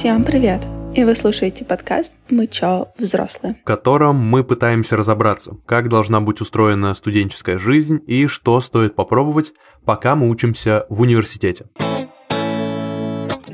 Всем привет! И вы слушаете подкаст «Мы чё, взрослые», в котором мы пытаемся разобраться, как должна быть устроена студенческая жизнь и что стоит попробовать, пока мы учимся в университете.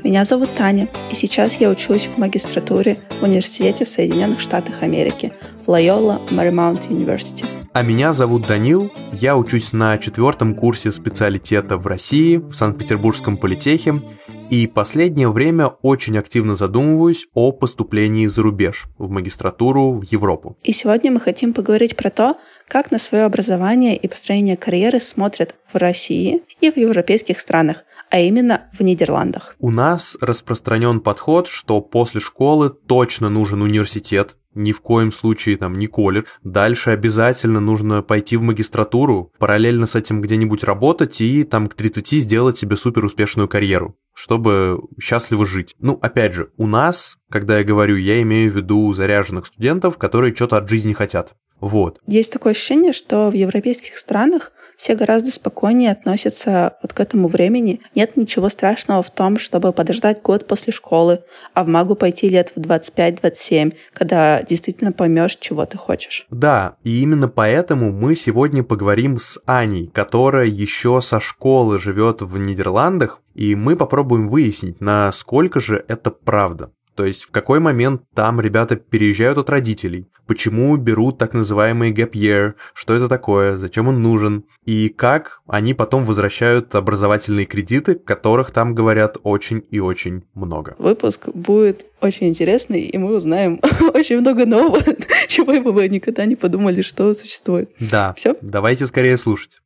Меня зовут Таня, и сейчас я учусь в магистратуре в университете в Соединенных Штатах Америки в Loyola Marymount University. А меня зовут Данил, я учусь на четвертом курсе специалитета в России, в Санкт-Петербургском политехе, и последнее время очень активно задумываюсь о поступлении за рубеж, в магистратуру, в Европу. И сегодня мы хотим поговорить про то, как на свое образование и построение карьеры смотрят в России и в европейских странах, а именно в Нидерландах. У нас распространен подход, что после школы точно нужен университет, ни в коем случае там не колледж. Дальше обязательно нужно пойти в магистратуру, параллельно с этим где-нибудь работать и там к 30 сделать себе супер успешную карьеру чтобы счастливо жить. Ну, опять же, у нас, когда я говорю, я имею в виду заряженных студентов, которые что-то от жизни хотят. Вот. Есть такое ощущение, что в европейских странах все гораздо спокойнее относятся вот к этому времени. Нет ничего страшного в том, чтобы подождать год после школы, а в магу пойти лет в 25-27, когда действительно поймешь, чего ты хочешь. Да, и именно поэтому мы сегодня поговорим с Аней, которая еще со школы живет в Нидерландах, и мы попробуем выяснить, насколько же это правда. То есть в какой момент там ребята переезжают от родителей, почему берут так называемый gap year, что это такое, зачем он нужен, и как они потом возвращают образовательные кредиты, которых там говорят очень и очень много. Выпуск будет очень интересный, и мы узнаем очень много нового, чего бы никогда не подумали, что существует. Да. Все? Давайте скорее слушать.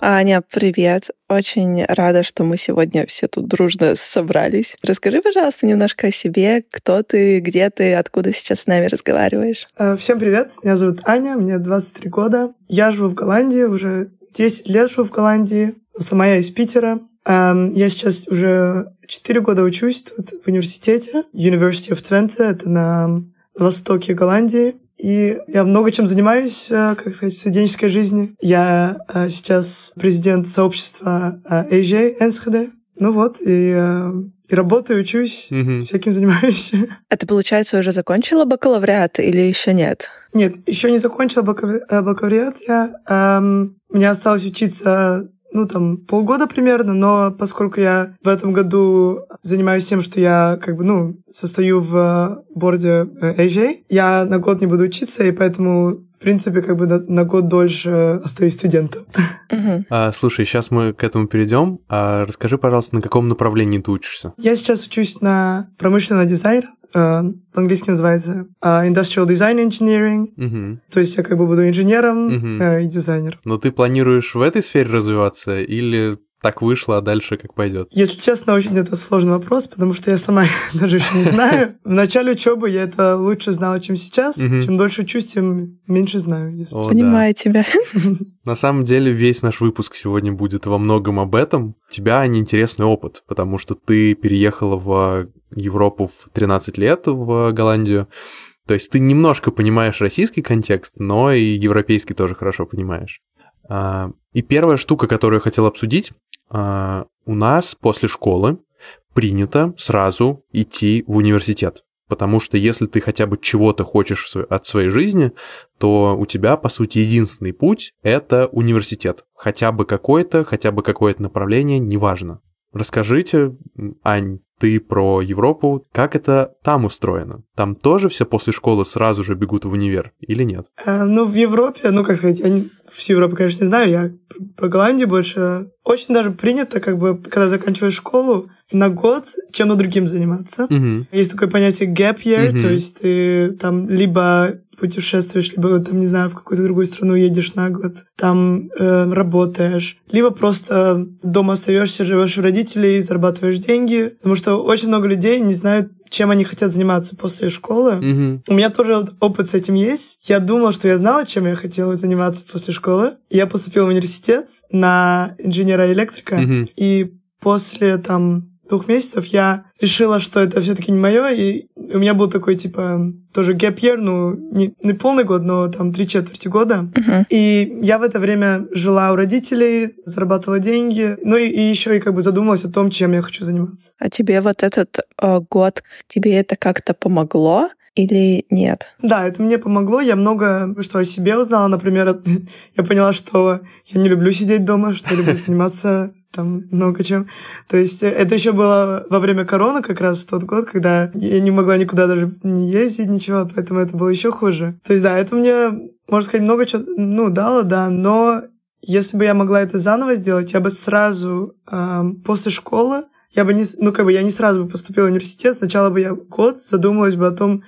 Аня, привет. Очень рада, что мы сегодня все тут дружно собрались. Расскажи, пожалуйста, немножко о себе. Кто ты, где ты, откуда сейчас с нами разговариваешь? Э, всем привет. Меня зовут Аня, мне 23 года. Я живу в Голландии, уже 10 лет живу в Голландии. Сама я из Питера. Эм, я сейчас уже 4 года учусь тут в университете. University of Twente, это на востоке Голландии. И я много чем занимаюсь, э, как сказать, в студенческой жизни. Я э, сейчас президент сообщества AJ э, НСХД. Ну вот, и и работаю, учусь, mm-hmm. всяким занимаюсь. А ты, получается, уже закончила бакалавриат или еще нет? Нет, еще не закончила бакалавриат я. Эм, мне осталось учиться ну, там, полгода примерно, но поскольку я в этом году занимаюсь тем, что я, как бы, ну, состою в борде AJ, я на год не буду учиться, и поэтому в принципе, как бы на, на год дольше остаюсь студентом. А, слушай, сейчас мы к этому перейдем. А расскажи, пожалуйста, на каком направлении ты учишься? Я сейчас учусь на промышленный дизайн, э, по-английски называется uh, Industrial Design Engineering. То есть я как бы буду инженером э, и дизайнером. Но ты планируешь в этой сфере развиваться или так вышло, а дальше как пойдет? Если честно, очень это сложный вопрос, потому что я сама даже еще не знаю. В начале учебы я это лучше знала, чем сейчас. Чем дольше учусь, тем меньше знаю. Понимаю тебя. На самом деле весь наш выпуск сегодня будет во многом об этом. У тебя неинтересный опыт, потому что ты переехала в Европу в 13 лет, в Голландию. То есть ты немножко понимаешь российский контекст, но и европейский тоже хорошо понимаешь. А, и первая штука, которую я хотел обсудить, а, у нас после школы принято сразу идти в университет. Потому что если ты хотя бы чего-то хочешь от своей жизни, то у тебя, по сути, единственный путь — это университет. Хотя бы какой-то, хотя бы какое-то направление, неважно. Расскажите, Ань, ты про Европу, как это там устроено? Там тоже все после школы сразу же бегут в универ или нет? А, ну, в Европе, ну, как сказать, я не, всю Европу, конечно, не знаю, я про Голландию больше. Очень даже принято, как бы, когда заканчиваешь школу, на год чем-то другим заниматься. Угу. Есть такое понятие gap year, угу. то есть ты там либо путешествуешь, либо там, не знаю, в какую-то другую страну едешь на год, там э, работаешь, либо просто дома остаешься, живешь у родителей, зарабатываешь деньги, потому что очень много людей не знают, чем они хотят заниматься после школы. Mm-hmm. У меня тоже опыт с этим есть. Я думала, что я знала, чем я хотела заниматься после школы. Я поступила в университет на инженера-электрика, mm-hmm. и после там двух месяцев я решила, что это все-таки не мое, и у меня был такой, типа, тоже gap year, ну, не, не полный год, но там три четверти года. Uh-huh. И я в это время жила у родителей, зарабатывала деньги, ну и, и еще и как бы задумалась о том, чем я хочу заниматься. А тебе вот этот э, год, тебе это как-то помогло? Или нет? Да, это мне помогло. Я много что о себе узнала. Например, я поняла, что я не люблю сидеть дома, что я люблю заниматься там много чем. То есть э, это еще было во время короны как раз в тот год, когда я не могла никуда даже не ездить, ничего, поэтому это было еще хуже. То есть да, это мне, можно сказать, много чего, ну, дало, да, но если бы я могла это заново сделать, я бы сразу э, после школы, я бы не, ну, как бы я не сразу бы поступила в университет, сначала бы я год задумалась бы о том,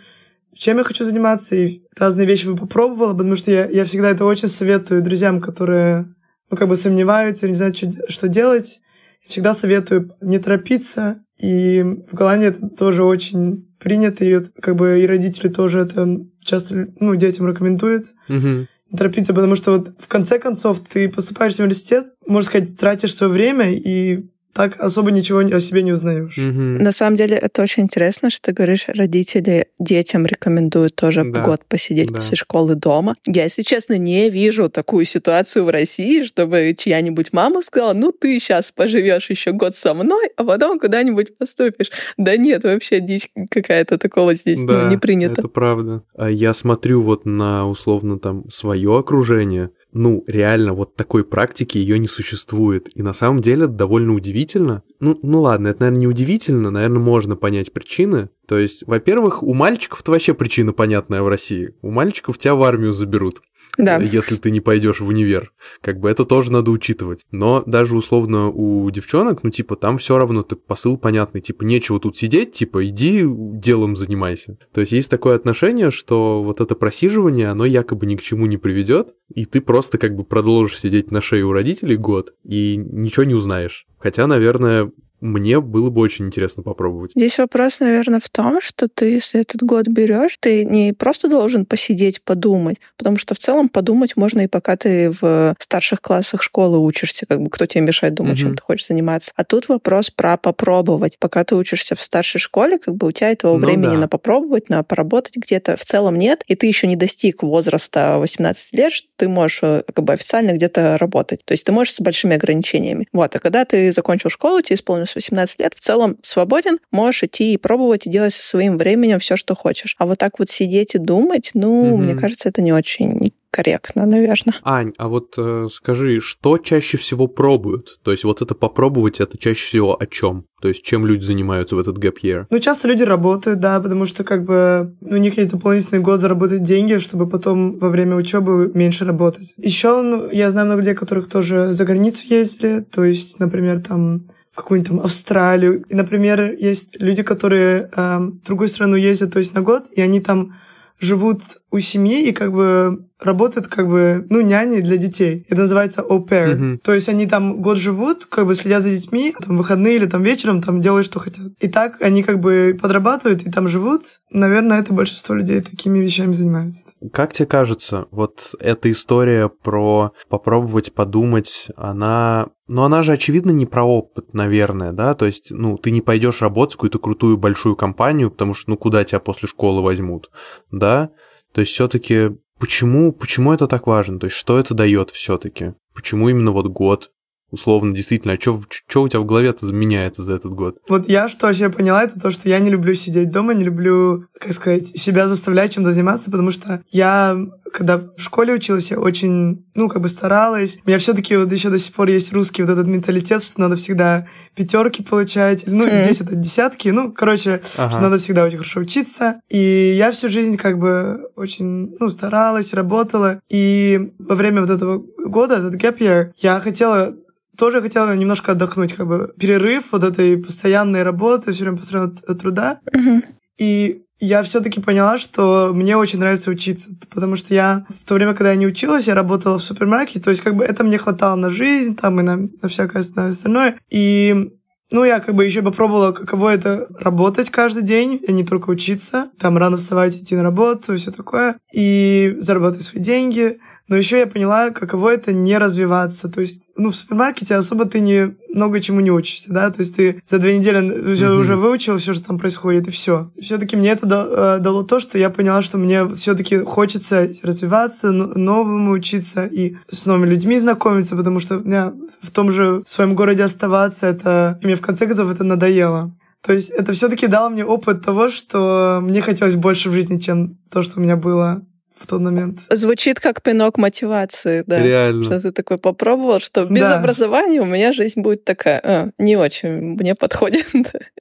чем я хочу заниматься, и разные вещи бы попробовала, потому что я, я всегда это очень советую друзьям, которые ну, как бы сомневаются, не знают, что, что делать. Я всегда советую не торопиться. И в Голландии это тоже очень принято, и как бы и родители тоже это часто ну, детям рекомендуют. Угу. Не торопиться, потому что вот в конце концов ты поступаешь в университет, можно сказать, тратишь свое время, и так особо ничего о себе не узнаешь. Угу. На самом деле это очень интересно, что ты говоришь, родители детям рекомендуют тоже да. год посидеть да. после школы дома. Я, если честно, не вижу такую ситуацию в России, чтобы чья-нибудь мама сказала, ну ты сейчас поживешь еще год со мной, а потом куда-нибудь поступишь. Да нет, вообще дичь какая-то такого здесь ну, да, ну, не принято. Это правда. А я смотрю вот на условно там свое окружение, ну, реально, вот такой практики ее не существует. И на самом деле это довольно удивительно. Ну, ну ладно, это, наверное, не удивительно, наверное, можно понять причины. То есть, во-первых, у мальчиков-то вообще причина понятная в России. У мальчиков тебя в армию заберут да. если ты не пойдешь в универ. Как бы это тоже надо учитывать. Но даже условно у девчонок, ну, типа, там все равно ты посыл понятный, типа, нечего тут сидеть, типа, иди делом занимайся. То есть есть такое отношение, что вот это просиживание, оно якобы ни к чему не приведет, и ты просто как бы продолжишь сидеть на шее у родителей год и ничего не узнаешь. Хотя, наверное, мне было бы очень интересно попробовать. Здесь вопрос, наверное, в том, что ты, если этот год берешь, ты не просто должен посидеть, подумать, потому что в целом подумать можно и пока ты в старших классах школы учишься, как бы кто тебе мешает думать, угу. чем ты хочешь заниматься. А тут вопрос про попробовать. Пока ты учишься в старшей школе, как бы у тебя этого ну, времени да. на попробовать, на поработать где-то в целом нет, и ты еще не достиг возраста 18 лет, что ты можешь э, как бы официально где-то работать. То есть ты можешь с большими ограничениями. Вот. А когда ты закончил школу, тебе исполнилось плюс 18 лет, в целом свободен, можешь идти и пробовать и делать со своим временем все, что хочешь. А вот так вот сидеть и думать, ну, угу. мне кажется, это не очень корректно, наверное. Ань, а вот э, скажи, что чаще всего пробуют? То есть вот это попробовать, это чаще всего о чем? То есть чем люди занимаются в этот gap year? Ну, часто люди работают, да, потому что как бы у них есть дополнительный год заработать деньги, чтобы потом во время учебы меньше работать. Еще ну, я знаю много людей, которых тоже за границу ездили, то есть, например, там в какую-нибудь там Австралию. И, например, есть люди, которые э, в другую страну ездят, то есть на год, и они там живут у семьи и как бы работают как бы, ну, няни для детей. Это называется au pair. Mm-hmm. То есть они там год живут, как бы следя за детьми, там выходные или там вечером там делают, что хотят. И так они как бы подрабатывают и там живут. Наверное, это большинство людей такими вещами занимаются. Как тебе кажется, вот эта история про попробовать подумать, она но она же, очевидно, не про опыт, наверное, да? То есть, ну, ты не пойдешь работать в какую-то крутую большую компанию, потому что, ну, куда тебя после школы возьмут, да? То есть, все-таки Почему, почему это так важно? То есть что это дает все-таки? Почему именно вот год? условно, действительно, а что у тебя в голове-то меняется за этот год? Вот я что вообще поняла, это то, что я не люблю сидеть дома, не люблю, как сказать, себя заставлять чем-то заниматься, потому что я когда в школе училась, я очень, ну, как бы старалась. У меня все-таки вот еще до сих пор есть русский вот этот менталитет, что надо всегда пятерки получать. Ну, mm. здесь это десятки. Ну, короче, ага. что надо всегда очень хорошо учиться. И я всю жизнь как бы очень, ну, старалась, работала. И во время вот этого года, этот gap year, я хотела тоже хотела немножко отдохнуть, как бы перерыв вот этой постоянной работы, все время постоянного труда. Mm-hmm. И я все-таки поняла, что мне очень нравится учиться, потому что я в то время, когда я не училась, я работала в супермаркете, то есть как бы это мне хватало на жизнь, там и на, на всякое остальное. И ну, я как бы еще попробовала, каково это работать каждый день, а не только учиться. Там рано вставать, идти на работу, все такое. И зарабатывать свои деньги. Но еще я поняла, каково это не развиваться. То есть, ну, в супермаркете особо ты не, много чему не учишься, да, то есть ты за две недели уже, mm-hmm. уже выучил все, что там происходит, и все. Все-таки мне это дало, э, дало то, что я поняла, что мне все-таки хочется развиваться, новому учиться и с новыми людьми знакомиться, потому что мне в том же своем городе оставаться, это мне в конце концов это надоело. То есть это все-таки дало мне опыт того, что мне хотелось больше в жизни, чем то, что у меня было в тот момент. Звучит как пинок мотивации, да. Реально. Что ты такой попробовал, что без да. образования у меня жизнь будет такая, а, не очень мне подходит.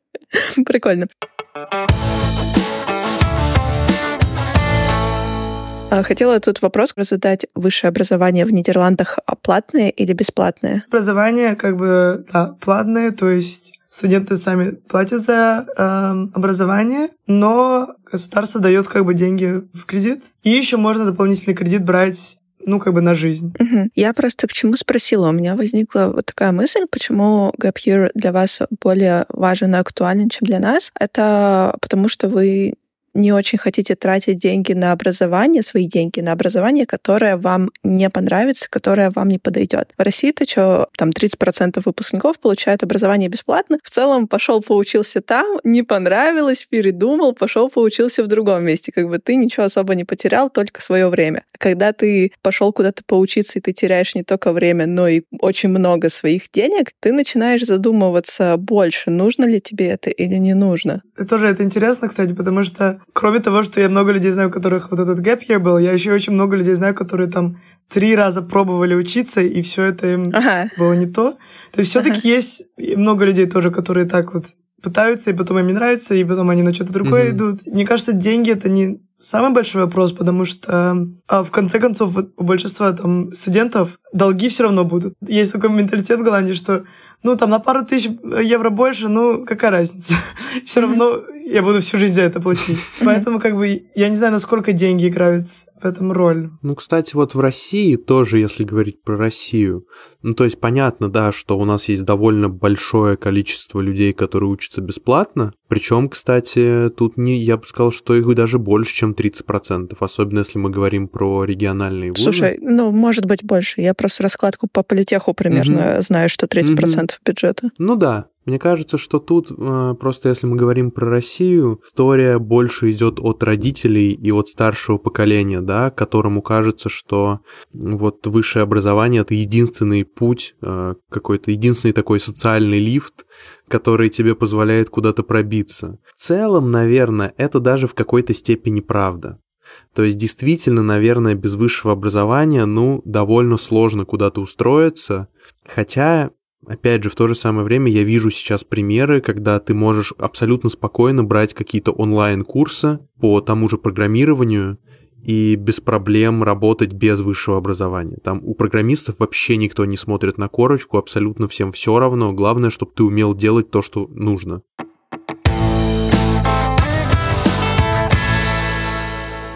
Прикольно. А, хотела тут вопрос задать. Высшее образование в Нидерландах платное или бесплатное? Образование как бы да, платное, то есть студенты сами платят за э, образование, но государство дает как бы деньги в кредит. И еще можно дополнительный кредит брать ну, как бы на жизнь. Угу. Я просто к чему спросила. У меня возникла вот такая мысль, почему gap year для вас более важен и актуален, чем для нас. Это потому, что вы не очень хотите тратить деньги на образование, свои деньги на образование, которое вам не понравится, которое вам не подойдет. В России-то что, там 30% выпускников получают образование бесплатно. В целом пошел поучился там, не понравилось, передумал, пошел поучился в другом месте. Как бы ты ничего особо не потерял, только свое время. Когда ты пошел куда-то поучиться, и ты теряешь не только время, но и очень много своих денег, ты начинаешь задумываться больше, нужно ли тебе это или не нужно. И тоже это интересно, кстати, потому что кроме того, что я много людей знаю, у которых вот этот gap year был, я еще очень много людей знаю, которые там три раза пробовали учиться, и все это им ага. было не то. То есть все-таки ага. есть много людей тоже, которые так вот пытаются, и потом им не нравится, и потом они на что-то другое mm-hmm. идут. Мне кажется, деньги это не самый большой вопрос, потому что а в конце концов у большинства там студентов долги все равно будут. Есть такой менталитет в Голландии, что ну там на пару тысяч евро больше, ну какая разница? все равно я буду всю жизнь за это платить. Поэтому, как бы, я не знаю, насколько деньги играют в этом роль. Ну, кстати, вот в России тоже, если говорить про Россию, ну, то есть понятно, да, что у нас есть довольно большое количество людей, которые учатся бесплатно. Причем, кстати, тут не, я бы сказал, что их даже больше, чем 30%, особенно если мы говорим про региональные вузы. Слушай, ну, может быть, больше. Я просто раскладку по политеху примерно угу. знаю, что 30% угу. бюджета. Ну да, мне кажется, что тут э, просто если мы говорим про Россию, история больше идет от родителей и от старшего поколения, да, которому кажется, что вот высшее образование это единственный путь, э, какой-то единственный такой социальный лифт, который тебе позволяет куда-то пробиться. В целом, наверное, это даже в какой-то степени правда. То есть действительно, наверное, без высшего образования, ну, довольно сложно куда-то устроиться. Хотя Опять же, в то же самое время я вижу сейчас примеры, когда ты можешь абсолютно спокойно брать какие-то онлайн-курсы по тому же программированию и без проблем работать без высшего образования. Там у программистов вообще никто не смотрит на корочку, абсолютно всем все равно. Главное, чтобы ты умел делать то, что нужно.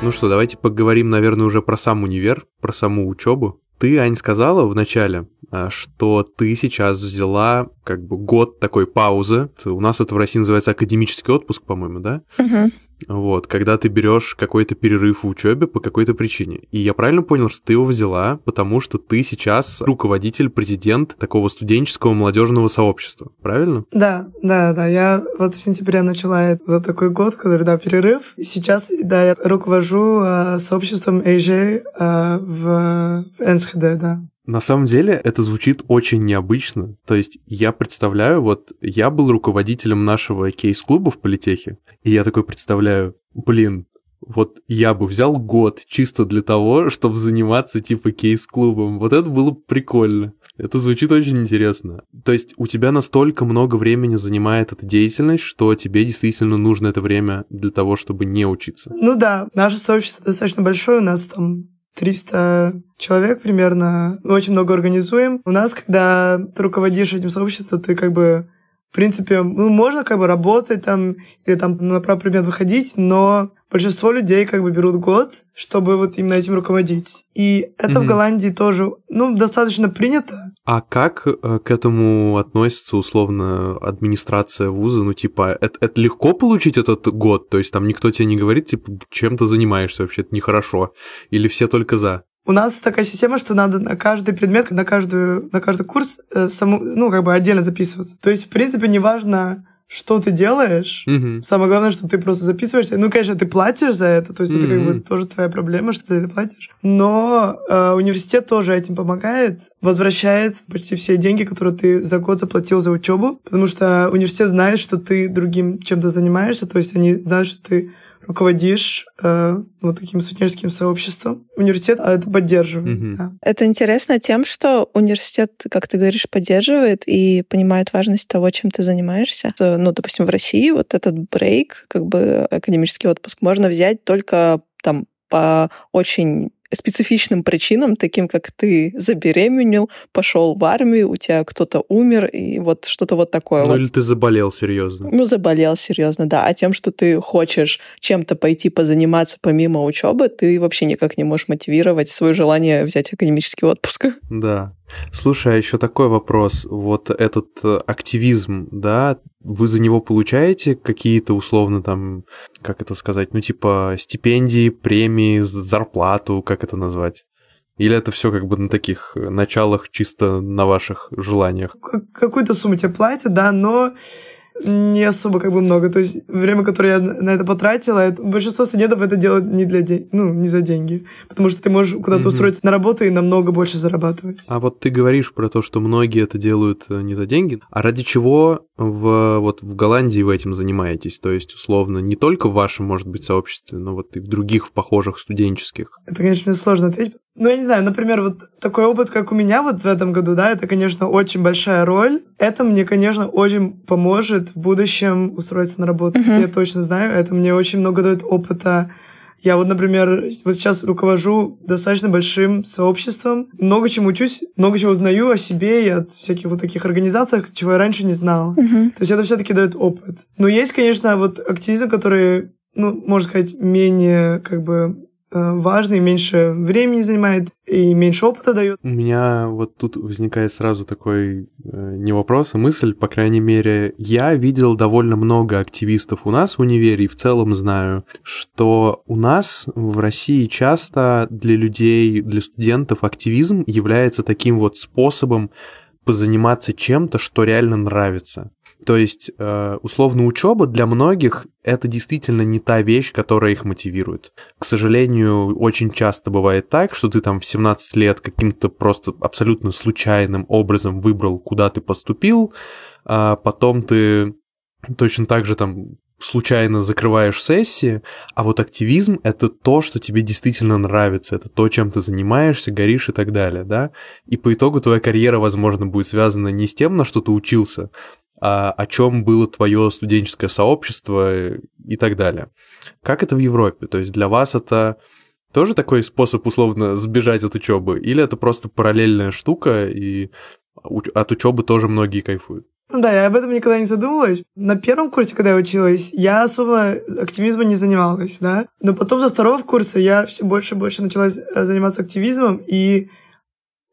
Ну что, давайте поговорим, наверное, уже про сам универ, про саму учебу. Ты, Ань, сказала в начале, а, что ты сейчас взяла как бы год такой паузы. У нас это в России называется академический отпуск, по-моему, да? Угу. Вот, когда ты берешь какой-то перерыв в учебе по какой-то причине. И я правильно понял, что ты его взяла, потому что ты сейчас руководитель, президент такого студенческого молодежного сообщества, правильно? Да, да, да. Я вот в сентябре начала за такой год, который, да, перерыв. И сейчас, да, я руковожу э, сообществом AJ э, в, в НСХД, да. На самом деле это звучит очень необычно. То есть я представляю, вот я был руководителем нашего кейс-клуба в политехе, и я такой представляю, блин, вот я бы взял год чисто для того, чтобы заниматься типа кейс-клубом. Вот это было прикольно. Это звучит очень интересно. То есть у тебя настолько много времени занимает эта деятельность, что тебе действительно нужно это время для того, чтобы не учиться. Ну да, наше сообщество достаточно большое, у нас там 300 человек примерно. Мы очень много организуем. У нас, когда ты руководишь этим сообществом, ты как бы в принципе, ну, можно как бы работать там или там на правый предмет выходить, но большинство людей как бы берут год, чтобы вот именно этим руководить. И это mm-hmm. в Голландии тоже, ну, достаточно принято. А как э, к этому относится условно администрация вуза? Ну, типа, это, это легко получить этот год? То есть там никто тебе не говорит, типа, чем ты занимаешься вообще, это нехорошо? Или все только за? у нас такая система, что надо на каждый предмет, на, каждую, на каждый курс э, саму, ну, как бы отдельно записываться. То есть, в принципе, неважно, что ты делаешь. Mm-hmm. Самое главное, что ты просто записываешься. Ну, конечно, ты платишь за это, то есть mm-hmm. это как бы тоже твоя проблема, что ты за это платишь. Но э, университет тоже этим помогает, возвращает почти все деньги, которые ты за год заплатил за учебу, потому что университет знает, что ты другим чем-то занимаешься, то есть они знают, что ты руководишь э, вот таким студенческим сообществом. Университет а это поддерживает. Mm-hmm. Да. Это интересно тем, что университет, как ты говоришь, поддерживает и понимает важность того, чем ты занимаешься. Ну, допустим, в России вот этот брейк, как бы академический отпуск, можно взять только там по очень специфичным причинам, таким как ты забеременел, пошел в армию, у тебя кто-то умер, и вот что-то вот такое. Ну вот. или ты заболел серьезно. Ну, заболел серьезно, да. А тем, что ты хочешь чем-то пойти позаниматься помимо учебы, ты вообще никак не можешь мотивировать свое желание взять академический отпуск. Да. Слушай, а еще такой вопрос. Вот этот э, активизм, да, вы за него получаете какие-то условно там, как это сказать, ну типа стипендии, премии, зарплату, как это назвать? Или это все как бы на таких началах чисто на ваших желаниях? Какую-то сумму тебе платят, да, но не особо как бы много. То есть время, которое я на это потратила, это, большинство студентов это делают не для день, ну, не за деньги. Потому что ты можешь куда-то mm-hmm. устроиться на работу и намного больше зарабатывать. А вот ты говоришь про то, что многие это делают э, не за деньги. А ради чего в, вот в Голландии вы этим занимаетесь? То есть, условно, не только в вашем, может быть, сообществе, но вот и в других в похожих студенческих. Это, конечно, сложно ответить, ну, я не знаю, например, вот такой опыт, как у меня вот в этом году, да, это, конечно, очень большая роль. Это мне, конечно, очень поможет в будущем устроиться на работу. Uh-huh. Я точно знаю, это мне очень много дает опыта. Я вот, например, вот сейчас руковожу достаточно большим сообществом, много чему учусь, много чего узнаю о себе и от всяких вот таких организациях, чего я раньше не знала. Uh-huh. То есть это все-таки дает опыт. Но есть, конечно, вот активизм, который, ну, можно сказать, менее как бы важный, меньше времени занимает и меньше опыта дает. У меня вот тут возникает сразу такой э, не вопрос, а мысль, по крайней мере, я видел довольно много активистов у нас в универе и в целом знаю, что у нас в России часто для людей, для студентов активизм является таким вот способом позаниматься чем-то, что реально нравится. То есть, э, условно, учеба для многих это действительно не та вещь, которая их мотивирует. К сожалению, очень часто бывает так, что ты там в 17 лет каким-то просто абсолютно случайным образом выбрал, куда ты поступил, а потом ты точно так же там случайно закрываешь сессии, а вот активизм — это то, что тебе действительно нравится, это то, чем ты занимаешься, горишь и так далее, да? И по итогу твоя карьера, возможно, будет связана не с тем, на что ты учился, а о чем было твое студенческое сообщество и так далее. Как это в Европе? То есть для вас это тоже такой способ условно сбежать от учебы? Или это просто параллельная штука, и от учебы тоже многие кайфуют? Ну да, я об этом никогда не задумывалась. На первом курсе, когда я училась, я особо активизмом не занималась, да. Но потом со второго курса я все больше и больше начала э, заниматься активизмом, и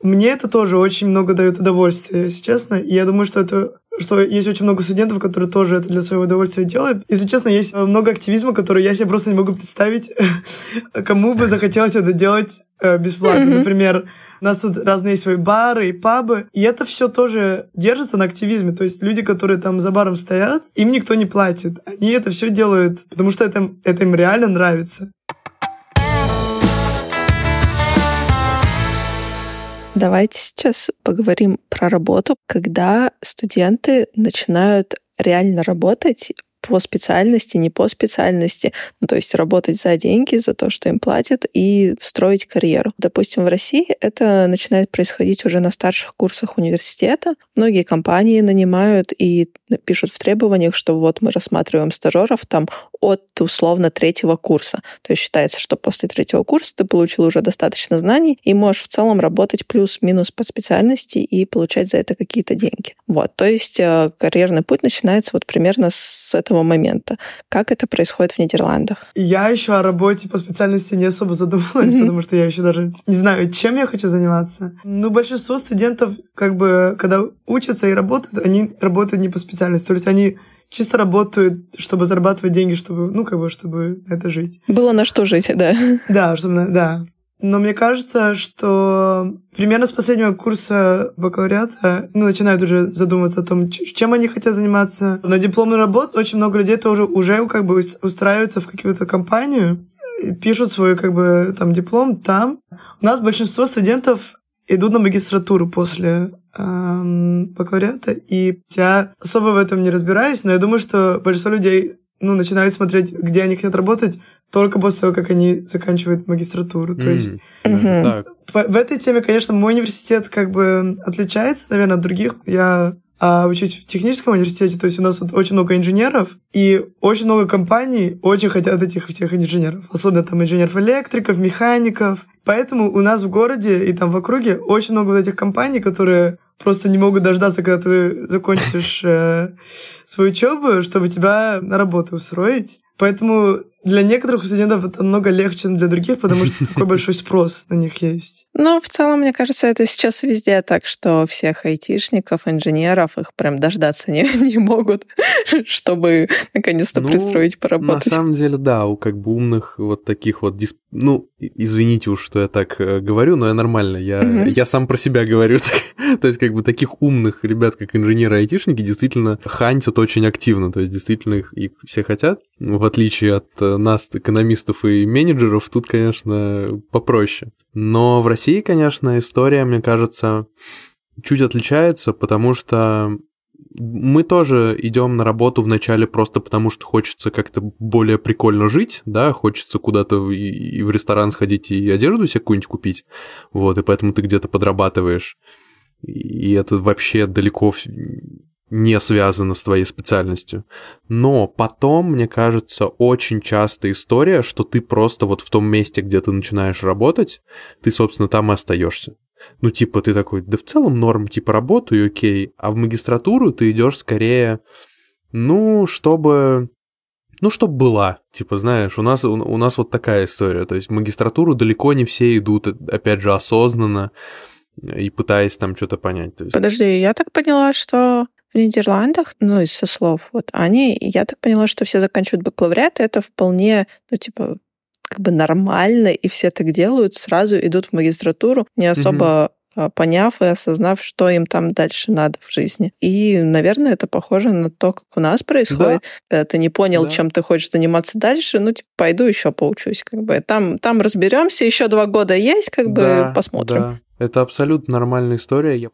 мне это тоже очень много дает удовольствия, если честно. И я думаю, что это что есть очень много студентов, которые тоже это для своего удовольствия делают. Если честно, есть много активизма, который я себе просто не могу представить, кому бы захотелось это делать э, бесплатно. Например, у нас тут разные свои бары и пабы, и это все тоже держится на активизме. То есть люди, которые там за баром стоят, им никто не платит. Они это все делают, потому что это, это им реально нравится. Давайте сейчас поговорим про работу, когда студенты начинают реально работать по специальности, не по специальности. Ну, то есть работать за деньги, за то, что им платят, и строить карьеру. Допустим, в России это начинает происходить уже на старших курсах университета. Многие компании нанимают и пишут в требованиях, что вот мы рассматриваем стажеров там от условно третьего курса. То есть считается, что после третьего курса ты получил уже достаточно знаний и можешь в целом работать плюс-минус по специальности и получать за это какие-то деньги. Вот, то есть э, карьерный путь начинается вот примерно с этого этого момента. Как это происходит в Нидерландах? Я еще о работе по специальности не особо задумывалась, mm-hmm. потому что я еще даже не знаю, чем я хочу заниматься. Ну, большинство студентов, как бы, когда учатся и работают, они работают не по специальности. То есть они чисто работают, чтобы зарабатывать деньги, чтобы, ну, как бы, чтобы это жить. Было на что жить, да. Да, чтобы, да. Но мне кажется, что примерно с последнего курса бакалавриата ну, начинают уже задумываться о том, чем они хотят заниматься. На дипломную работу очень много людей тоже уже как бы устраиваются в какую-то компанию, пишут свой как бы там диплом там. У нас большинство студентов идут на магистратуру после эм, бакалавриата, и я особо в этом не разбираюсь, но я думаю, что большинство людей ну, начинают смотреть, где они хотят работать, только после того, как они заканчивают магистратуру. Mm. То есть mm-hmm. в этой теме, конечно, мой университет как бы отличается, наверное, от других. Я а, учусь в техническом университете, то есть у нас вот очень много инженеров, и очень много компаний очень хотят этих всех инженеров. Особенно там инженеров-электриков, механиков. Поэтому у нас в городе и там в округе очень много вот этих компаний, которые просто не могут дождаться, когда ты закончишь э, свою учебу, чтобы тебя на работу устроить. Поэтому для некоторых студентов это намного легче, чем для других, потому что такой большой спрос на них есть. Ну, в целом, мне кажется, это сейчас везде так, что всех айтишников, инженеров, их прям дождаться не, не могут, чтобы наконец-то ну, пристроить поработать. На самом деле, да, у как бы умных вот таких вот... Дисп... Ну, извините уж, что я так э, говорю, но я нормально, я, угу. я сам про себя говорю. то есть как бы таких умных ребят, как инженеры-айтишники, действительно хантят очень активно, то есть действительно их, их все хотят, в отличие от э, нас, экономистов и менеджеров, тут, конечно, попроще. Но в России, конечно, история, мне кажется, чуть отличается, потому что мы тоже идем на работу вначале просто потому, что хочется как-то более прикольно жить, да, хочется куда-то и в ресторан сходить и одежду себе какую-нибудь купить, вот, и поэтому ты где-то подрабатываешь. И это вообще далеко не связано с твоей специальностью. Но потом, мне кажется, очень часто история, что ты просто вот в том месте, где ты начинаешь работать, ты, собственно, там и остаешься. Ну, типа, ты такой, да в целом норм, типа, работаю, окей. А в магистратуру ты идешь скорее, ну, чтобы ну, чтобы была. Типа, знаешь, у нас, у, у нас вот такая история. То есть в магистратуру далеко не все идут, опять же, осознанно и пытаясь там что-то понять. То есть... Подожди, я так поняла, что в Нидерландах, ну, из со слов, вот они, я так поняла, что все заканчивают бакалавриат, это вполне, ну, типа, как бы нормально, и все так делают, сразу идут в магистратуру, не особо mm-hmm. поняв и осознав, что им там дальше надо в жизни. И, наверное, это похоже на то, как у нас происходит, да. когда ты не понял, да. чем ты хочешь заниматься дальше, ну, типа, пойду еще поучусь, как бы. Там, там разберемся, еще два года есть, как да, бы посмотрим. Да. Это абсолютно нормальная история. Я...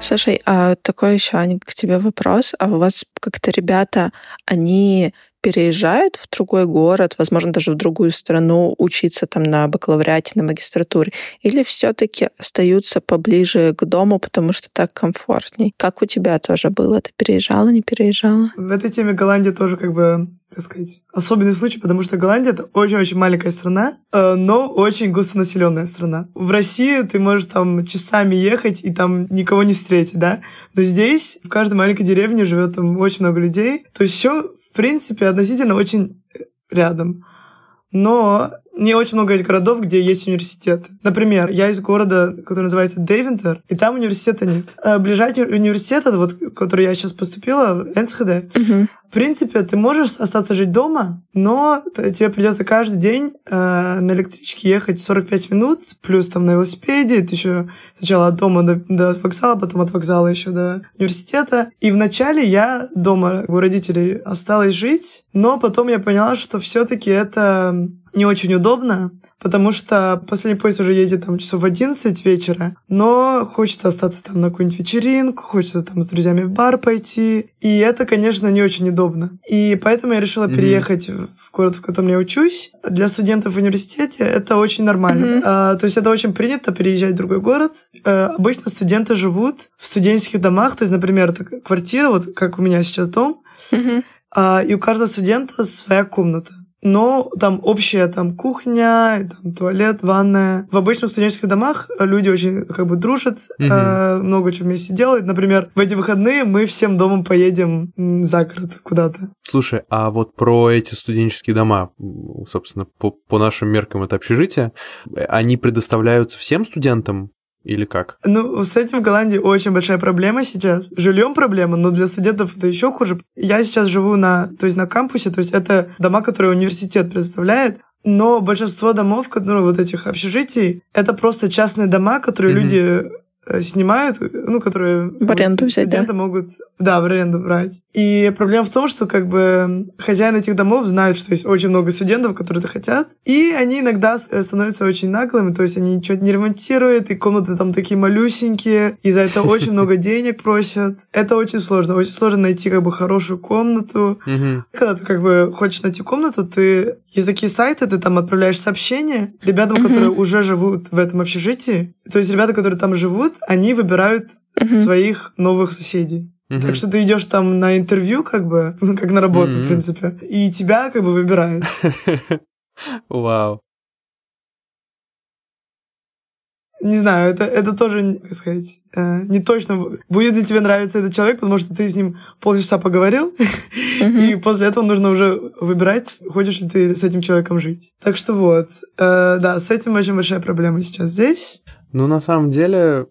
Слушай, а такой еще, Аня, к тебе вопрос. А у вас как-то ребята, они переезжают в другой город, возможно, даже в другую страну учиться там на бакалавриате, на магистратуре, или все-таки остаются поближе к дому, потому что так комфортней? Как у тебя тоже было? Ты переезжала, не переезжала? В этой теме Голландия тоже как бы как сказать, особенный случай, потому что Голландия — это очень-очень маленькая страна, э, но очень густонаселенная страна. В России ты можешь там часами ехать и там никого не встретить, да? Но здесь в каждой маленькой деревне живет там очень много людей. То есть все, в принципе, относительно очень рядом. Но не очень много городов, где есть университеты. Например, я из города, который называется Дейвентер, и там университета нет. А ближайший университет, вот, который я сейчас поступила, в Энсхеде, угу. в принципе, ты можешь остаться жить дома, но тебе придется каждый день э, на электричке ехать 45 минут, плюс там на велосипеде, ты еще сначала от дома до, до вокзала, потом от вокзала еще до университета. И вначале я дома у родителей осталась жить, но потом я поняла, что все-таки это не очень удобно, потому что последний поезд уже едет там часов в 11 вечера, но хочется остаться там на какую-нибудь вечеринку, хочется там с друзьями в бар пойти, и это, конечно, не очень удобно. И поэтому я решила mm-hmm. переехать в город, в котором я учусь. Для студентов в университете это очень нормально. Mm-hmm. А, то есть это очень принято переезжать в другой город. А, обычно студенты живут в студенческих домах, то есть, например, это квартира, вот как у меня сейчас дом, mm-hmm. а, и у каждого студента своя комната но там общая там кухня, там туалет, ванная. В обычных студенческих домах люди очень как бы дружат, угу. э, много чего вместе делают. Например, в эти выходные мы всем домом поедем за город куда-то. Слушай, а вот про эти студенческие дома, собственно, по, по нашим меркам это общежитие, они предоставляются всем студентам или как? Ну, с этим в Голландии очень большая проблема сейчас. Жильем проблема, но для студентов это еще хуже. Я сейчас живу на, то есть на кампусе, то есть это дома, которые университет предоставляет, но большинство домов, которые вот этих общежитий, это просто частные дома, которые mm-hmm. люди снимают, ну, которые в аренду взять, студенты да? могут, да, в аренду брать. И проблема в том, что как бы хозяин этих домов знают, что есть очень много студентов, которые это хотят, и они иногда э, становятся очень наглыми, то есть они ничего не ремонтируют, и комнаты там такие малюсенькие, и за это очень много денег просят. Это очень сложно, очень сложно найти как бы хорошую комнату. Когда ты как бы хочешь найти комнату, ты есть такие сайты, ты там отправляешь сообщения ребятам, которые уже живут в этом общежитии. То есть ребята, которые там живут, они выбирают uh-huh. своих новых соседей. Uh-huh. Так что ты идешь там на интервью, как бы, ну, как на работу, uh-huh. в принципе, и тебя как бы выбирают. Вау. Не знаю, это, это тоже, как сказать, э, не точно, будет ли тебе нравиться этот человек, потому что ты с ним полчаса поговорил, uh-huh. и после этого нужно уже выбирать, хочешь ли ты с этим человеком жить. Так что вот, э, да, с этим очень большая проблема сейчас здесь. Ну, на самом деле,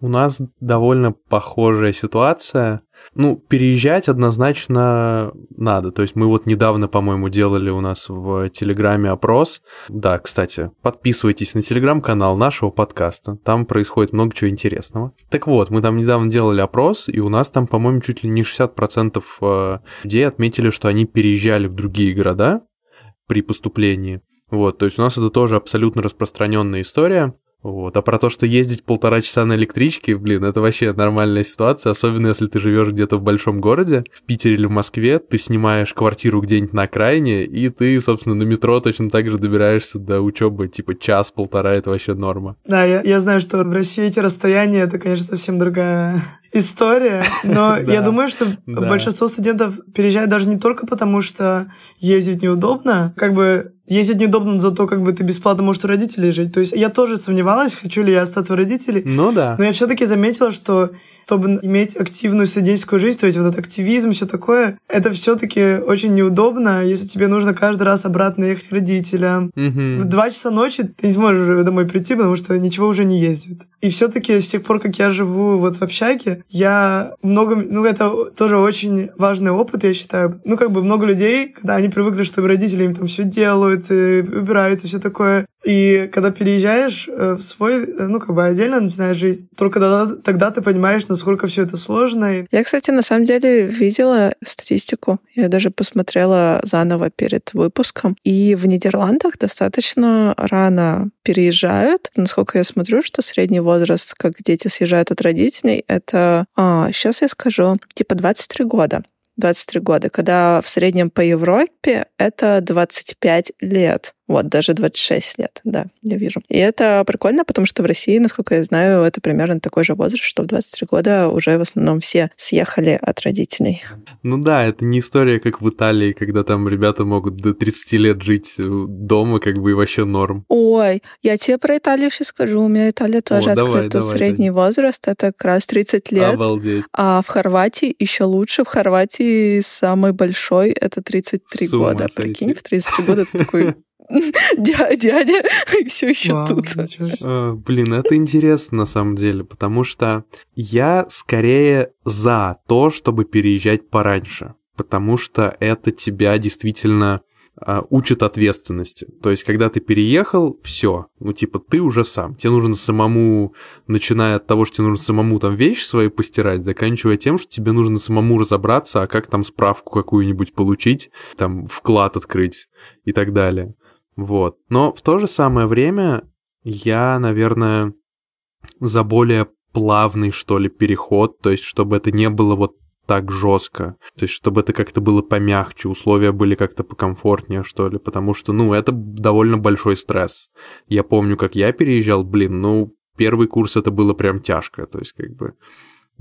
у нас довольно похожая ситуация. Ну, переезжать однозначно надо. То есть мы вот недавно, по-моему, делали у нас в Телеграме опрос. Да, кстати, подписывайтесь на Телеграм-канал нашего подкаста. Там происходит много чего интересного. Так вот, мы там недавно делали опрос, и у нас там, по-моему, чуть ли не 60% э, людей отметили, что они переезжали в другие города при поступлении. Вот, то есть у нас это тоже абсолютно распространенная история. Вот. А про то, что ездить полтора часа на электричке, блин, это вообще нормальная ситуация, особенно если ты живешь где-то в большом городе, в Питере или в Москве, ты снимаешь квартиру где-нибудь на окраине, и ты, собственно, на метро точно так же добираешься до учебы, типа час-полтора, это вообще норма. Да, я, я знаю, что в России эти расстояния, это, конечно, совсем другая история, но я думаю, что большинство студентов переезжают даже не только потому, что ездить неудобно, как бы ездить неудобно, зато как бы ты бесплатно можешь у родителей жить. То есть я тоже сомневалась, хочу ли я остаться у родителей. Ну да. Но я все-таки заметила, что чтобы иметь активную студенческую жизнь, то есть вот этот активизм, все такое, это все-таки очень неудобно, если тебе нужно каждый раз обратно ехать к родителям. Mm-hmm. В два часа ночи ты не сможешь уже домой прийти, потому что ничего уже не ездит. И все-таки с тех пор, как я живу вот в общаге, я много, ну это тоже очень важный опыт, я считаю. Ну как бы много людей, когда они привыкли, что родители им там все делают, и убирают и все такое. И когда переезжаешь э, в свой, э, ну как бы отдельно начинаешь жить, только тогда, тогда ты понимаешь, насколько все это сложно. Я, кстати, на самом деле видела статистику. Я даже посмотрела заново перед выпуском. И в Нидерландах достаточно рано переезжают. Насколько я смотрю, что средний возраст, как дети съезжают от родителей, это, а, сейчас я скажу, типа 23 года. 23 года, когда в среднем по Европе это 25 лет. Вот, даже 26 лет, да, я вижу. И это прикольно, потому что в России, насколько я знаю, это примерно такой же возраст, что в 23 года уже в основном все съехали от родителей. Ну да, это не история, как в Италии, когда там ребята могут до 30 лет жить э, дома, как бы и вообще норм. Ой, я тебе про Италию сейчас скажу. У меня Италия тоже О, открыта. Давай, Средний давай. возраст — это как раз 30 лет. Обалдеть. А в Хорватии еще лучше. В Хорватии самый большой — это 33 года. Прикинь, в 33 года ты такой дядя, дядя, и все еще Вау, тут. А, блин, это интересно на самом деле, потому что я скорее за то, чтобы переезжать пораньше, потому что это тебя действительно а, учит ответственности. То есть, когда ты переехал, все, ну, типа, ты уже сам. Тебе нужно самому, начиная от того, что тебе нужно самому там вещи свои постирать, заканчивая тем, что тебе нужно самому разобраться, а как там справку какую-нибудь получить, там, вклад открыть и так далее. Вот. Но в то же самое время я, наверное, за более плавный, что ли, переход, то есть чтобы это не было вот так жестко. То есть, чтобы это как-то было помягче, условия были как-то покомфортнее, что ли, потому что, ну, это довольно большой стресс. Я помню, как я переезжал, блин, ну, первый курс это было прям тяжко, то есть, как бы,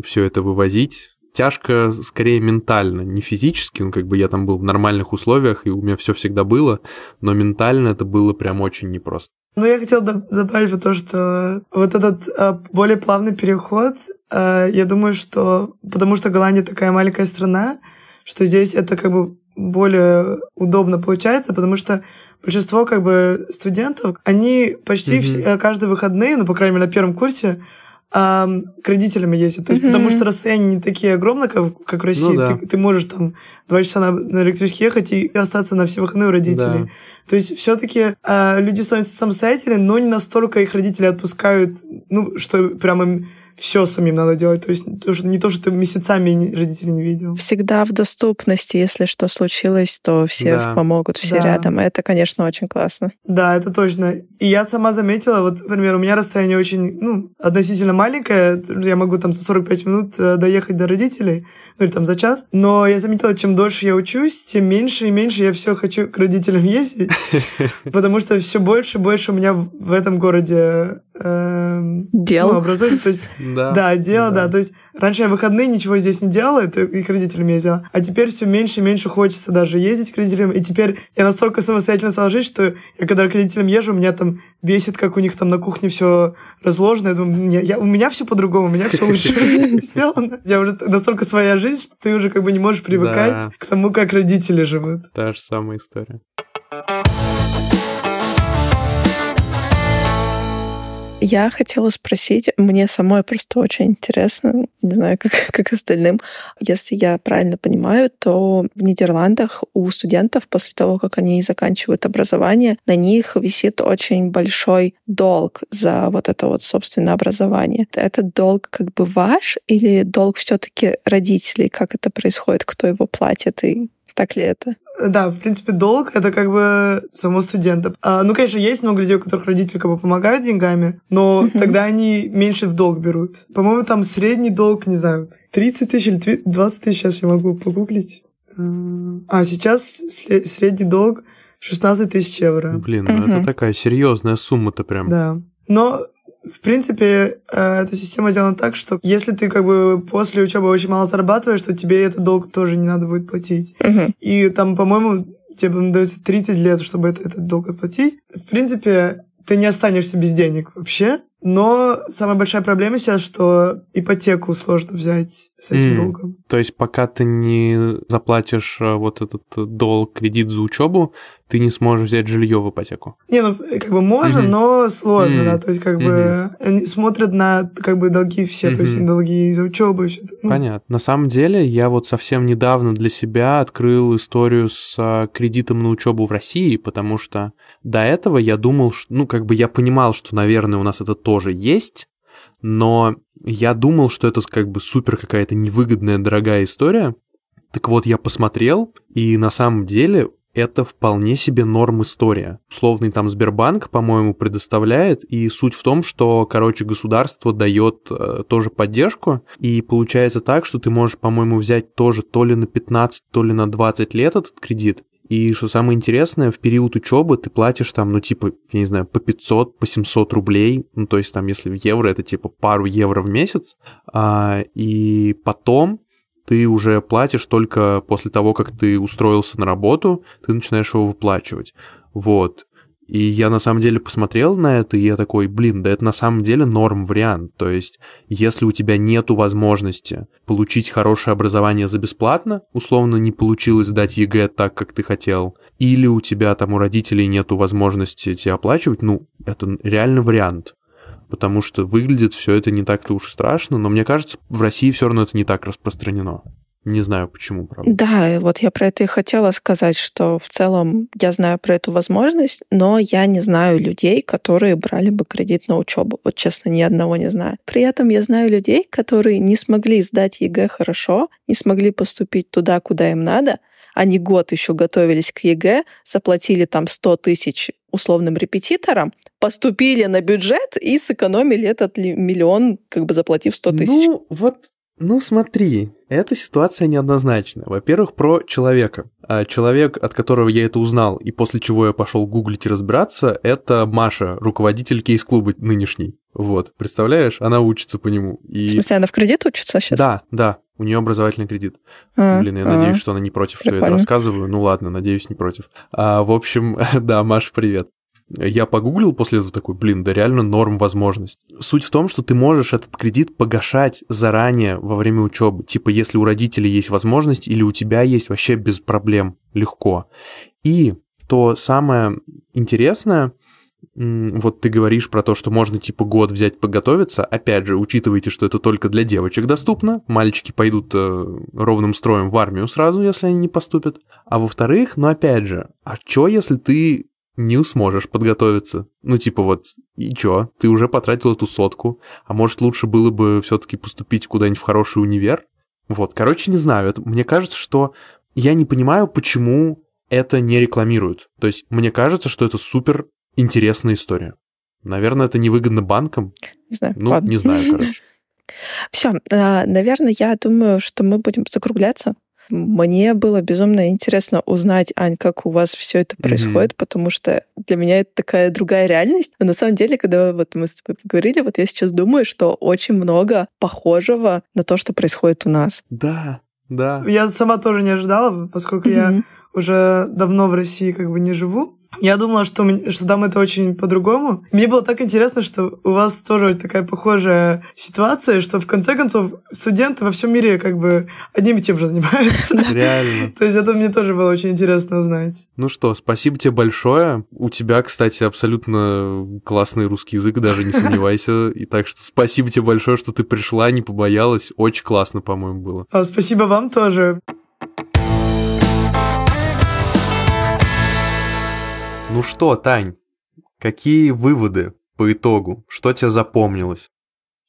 все это вывозить, тяжко скорее ментально, не физически, ну, как бы я там был в нормальных условиях, и у меня все всегда было, но ментально это было прям очень непросто. Ну, я хотел добавить то, что вот этот э, более плавный переход, э, я думаю, что потому что Голландия такая маленькая страна, что здесь это как бы более удобно получается, потому что большинство как бы студентов, они почти mm-hmm. все, каждые выходные, ну, по крайней мере, на первом курсе, а, к родителям ездят. То есть, mm-hmm. потому что расстояния не такие огромные, как, как в России. Ну, да. ты, ты можешь там два часа на, на электричке ехать и остаться на все выходные у родителей. Да. То есть, все-таки а, люди становятся самостоятельными, но не настолько их родители отпускают, ну, что прямо им все самим надо делать. То есть то, что, не то, что ты месяцами родителей не видел. Всегда в доступности. Если что случилось, то все да. помогут, все да. рядом. Это, конечно, очень классно. Да, это точно. И я сама заметила, вот, например, у меня расстояние очень, ну, относительно маленькое. Я могу там за 45 минут э, доехать до родителей, ну или там за час. Но я заметила, чем дольше я учусь, тем меньше и меньше я все хочу к родителям ездить. Потому что все больше и больше у меня в этом городе эм, дел ну, образуется. То есть да. Да, дело, да. да. То есть раньше я выходные ничего здесь не делала, это их родителям ездила. А теперь все меньше и меньше хочется даже ездить к родителям. И теперь я настолько самостоятельно сложить, что я когда к родителям езжу, меня там бесит, как у них там на кухне все разложено. Я думаю, я, у меня все по-другому, у меня все лучше сделано. Я уже настолько своя жизнь, что ты уже как бы не можешь привыкать к тому, как родители живут. Та же самая история. Я хотела спросить, мне самой просто очень интересно, не знаю, как, как остальным, если я правильно понимаю, то в Нидерландах у студентов после того, как они заканчивают образование, на них висит очень большой долг за вот это вот собственное образование. Этот долг как бы ваш или долг все-таки родителей? Как это происходит? Кто его платит и так ли это? Да, в принципе, долг — это как бы само студента. А, ну, конечно, есть много людей, у которых родители как бы помогают деньгами, но uh-huh. тогда они меньше в долг берут. По-моему, там средний долг, не знаю, 30 тысяч или 20 тысяч, сейчас я могу погуглить. А, сейчас средний долг 16 тысяч евро. Блин, ну uh-huh. это такая серьезная сумма-то прям. Да. Но в принципе, э, эта система сделана так, что если ты как бы после учебы очень мало зарабатываешь, то тебе этот долг тоже не надо будет платить. Uh-huh. И там, по-моему, тебе дается 30 лет, чтобы это, этот долг отплатить. В принципе, ты не останешься без денег вообще. Но самая большая проблема сейчас, что ипотеку сложно взять с этим mm. долгом. То есть пока ты не заплатишь э, вот этот долг, кредит за учебу, ты не сможешь взять жилье в ипотеку. Не, ну как бы можно, mm-hmm. но сложно, mm-hmm. да. То есть как mm-hmm. бы они смотрят на как бы долги все, mm-hmm. то есть долги за учебу и все. Ну. Понятно. На самом деле я вот совсем недавно для себя открыл историю с кредитом на учебу в России, потому что до этого я думал, что, ну как бы я понимал, что, наверное, у нас это тоже есть, но я думал, что это как бы супер какая-то невыгодная, дорогая история. Так вот, я посмотрел, и на самом деле это вполне себе норм история. Условный там Сбербанк, по-моему, предоставляет, и суть в том, что, короче, государство дает э, тоже поддержку, и получается так, что ты можешь, по-моему, взять тоже то ли на 15, то ли на 20 лет этот кредит, и что самое интересное, в период учебы ты платишь там, ну, типа, я не знаю, по 500, по 700 рублей, ну, то есть там, если в евро, это типа пару евро в месяц, а, и потом ты уже платишь только после того, как ты устроился на работу, ты начинаешь его выплачивать. Вот. И я на самом деле посмотрел на это, и я такой, блин, да это на самом деле норм вариант. То есть, если у тебя нету возможности получить хорошее образование за бесплатно, условно не получилось сдать ЕГЭ так, как ты хотел, или у тебя там у родителей нету возможности тебе оплачивать, ну, это реально вариант потому что выглядит все это не так-то уж страшно, но мне кажется, в России все равно это не так распространено. Не знаю почему, правда. Да, вот я про это и хотела сказать, что в целом я знаю про эту возможность, но я не знаю людей, которые брали бы кредит на учебу. Вот честно, ни одного не знаю. При этом я знаю людей, которые не смогли сдать ЕГЭ хорошо, не смогли поступить туда, куда им надо, они год еще готовились к ЕГЭ, заплатили там 100 тысяч условным репетиторам, поступили на бюджет и сэкономили этот миллион, как бы заплатив 100 тысяч. Ну, вот ну, смотри, эта ситуация неоднозначная. Во-первых, про человека. А человек, от которого я это узнал, и после чего я пошел гуглить и разбираться, это Маша, руководитель кейс-клуба нынешний. Вот, представляешь? Она учится по нему. И... В смысле, она в кредит учится сейчас? Да, да. У нее образовательный кредит. А, Блин, я а, надеюсь, что она не против, прикольно. что я это рассказываю. Ну ладно, надеюсь, не против. А, в общем, да, Маша, привет. Я погуглил после этого такой, блин, да реально норм возможность. Суть в том, что ты можешь этот кредит погашать заранее во время учебы. Типа, если у родителей есть возможность или у тебя есть вообще без проблем, легко. И то самое интересное, вот ты говоришь про то, что можно типа год взять подготовиться. Опять же, учитывайте, что это только для девочек доступно. Мальчики пойдут э, ровным строем в армию сразу, если они не поступят. А во-вторых, ну опять же, а чё, если ты не сможешь подготовиться? Ну типа вот, и чё? Ты уже потратил эту сотку. А может лучше было бы все таки поступить куда-нибудь в хороший универ? Вот, короче, не знаю. Это, мне кажется, что я не понимаю, почему это не рекламируют. То есть мне кажется, что это супер интересная история. Наверное, это невыгодно банкам. Не знаю. Ну, ладно. не знаю, короче. Все, а, наверное, я думаю, что мы будем закругляться. Мне было безумно интересно узнать, Ань, как у вас все это происходит, mm-hmm. потому что для меня это такая другая реальность. Но на самом деле, когда вот мы с тобой поговорили, вот я сейчас думаю, что очень много похожего на то, что происходит у нас. Да, да. Я сама тоже не ожидала, поскольку mm-hmm. я уже давно в России как бы не живу. Я думала, что, что там это очень по-другому. Мне было так интересно, что у вас тоже такая похожая ситуация, что в конце концов студенты во всем мире как бы одним и тем же занимаются. Реально. То есть это мне тоже было очень интересно узнать. Ну что, спасибо тебе большое. У тебя, кстати, абсолютно классный русский язык, даже не сомневайся. И так что спасибо тебе большое, что ты пришла, не побоялась. Очень классно, по-моему, было. А, спасибо вам тоже. Ну что, Тань, какие выводы по итогу? Что тебе запомнилось?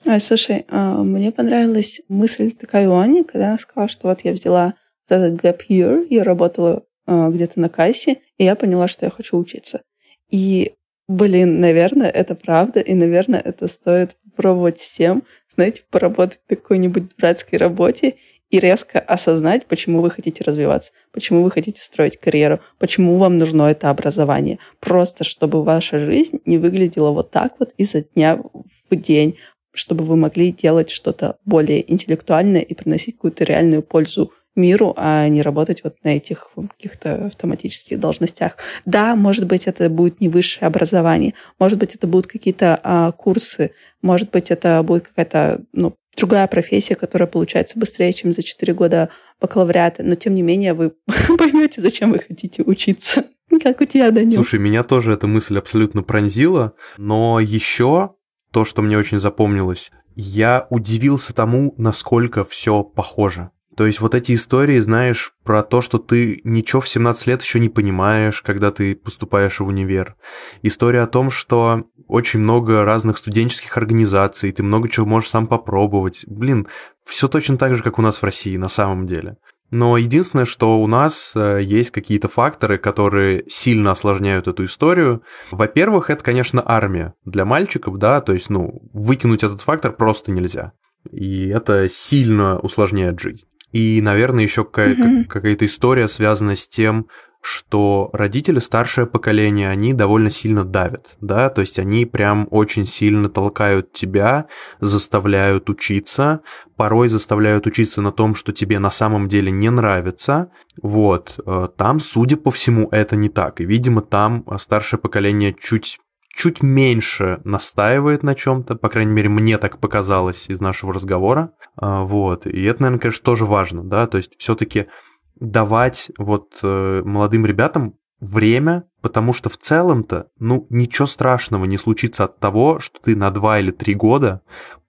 Ой, слушай, а, мне понравилась мысль такая у когда она сказала, что вот я взяла вот этот gap year, я работала а, где-то на кассе, и я поняла, что я хочу учиться. И, блин, наверное, это правда, и, наверное, это стоит попробовать всем, знаете, поработать в какой-нибудь братской работе и резко осознать, почему вы хотите развиваться, почему вы хотите строить карьеру, почему вам нужно это образование. Просто чтобы ваша жизнь не выглядела вот так вот изо дня в день, чтобы вы могли делать что-то более интеллектуальное и приносить какую-то реальную пользу миру, а не работать вот на этих каких-то автоматических должностях. Да, может быть, это будет не высшее образование, может быть, это будут какие-то а, курсы, может быть, это будет какая-то ну, другая профессия, которая получается быстрее, чем за 4 года бакалавриата, но тем не менее вы поймете, зачем вы хотите учиться. Как у тебя, Данил? Слушай, меня тоже эта мысль абсолютно пронзила, но еще то, что мне очень запомнилось, я удивился тому, насколько все похоже. То есть вот эти истории, знаешь, про то, что ты ничего в 17 лет еще не понимаешь, когда ты поступаешь в универ. История о том, что очень много разных студенческих организаций, ты много чего можешь сам попробовать. Блин, все точно так же, как у нас в России на самом деле. Но единственное, что у нас э, есть какие-то факторы, которые сильно осложняют эту историю. Во-первых, это, конечно, армия для мальчиков, да, то есть, ну, выкинуть этот фактор просто нельзя. И это сильно усложняет жизнь. И, наверное, еще какая- какая-то история связана с тем, что родители, старшее поколение, они довольно сильно давят, да, то есть они прям очень сильно толкают тебя, заставляют учиться, порой заставляют учиться на том, что тебе на самом деле не нравится, вот, э, там, судя по всему, это не так, и, видимо, там старшее поколение чуть чуть меньше настаивает на чем-то, по крайней мере, мне так показалось из нашего разговора. А, вот. И это, наверное, конечно, тоже важно, да, то есть все-таки давать вот э, молодым ребятам время, потому что в целом-то, ну, ничего страшного не случится от того, что ты на два или три года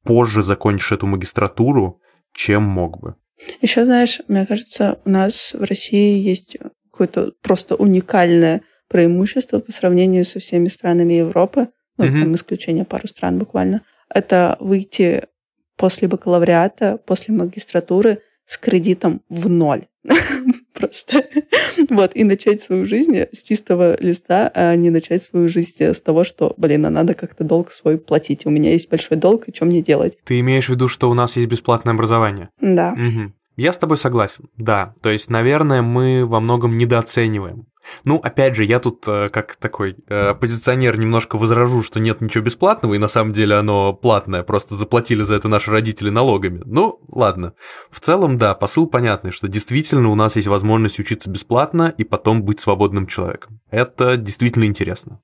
позже закончишь эту магистратуру, чем мог бы. Еще, знаешь, мне кажется, у нас в России есть какое-то просто уникальное преимущество по сравнению со всеми странами Европы, ну, mm-hmm. там исключение пару стран буквально, это выйти после бакалавриата, после магистратуры с кредитом в ноль. Просто. Вот, и начать свою жизнь с чистого листа, а не начать свою жизнь с того, что, блин, а надо как-то долг свой платить. У меня есть большой долг, и что мне делать? Ты имеешь в виду, что у нас есть бесплатное образование? Да. Угу. Я с тобой согласен, да. То есть, наверное, мы во многом недооцениваем ну, опять же, я тут э, как такой э, позиционер немножко возражу, что нет ничего бесплатного, и на самом деле оно платное, просто заплатили за это наши родители налогами. Ну, ладно. В целом, да, посыл понятный, что действительно у нас есть возможность учиться бесплатно и потом быть свободным человеком. Это действительно интересно.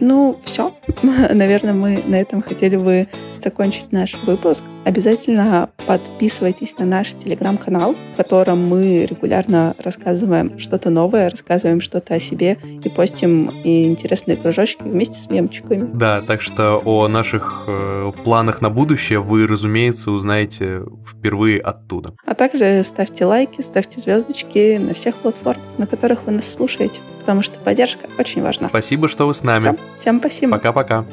Ну, все. Наверное, мы на этом хотели бы закончить наш выпуск. Обязательно подписывайтесь на наш телеграм-канал, в котором мы регулярно рассказываем что-то новое, рассказываем что-то о себе и постим и интересные кружочки вместе с мемчиками. Да, так что о наших э, планах на будущее вы, разумеется, узнаете впервые оттуда. А также ставьте лайки, ставьте звездочки на всех платформах, на которых вы нас слушаете, потому что поддержка очень важна. Спасибо, что вы с нами. Все. Всем спасибо. Пока-пока.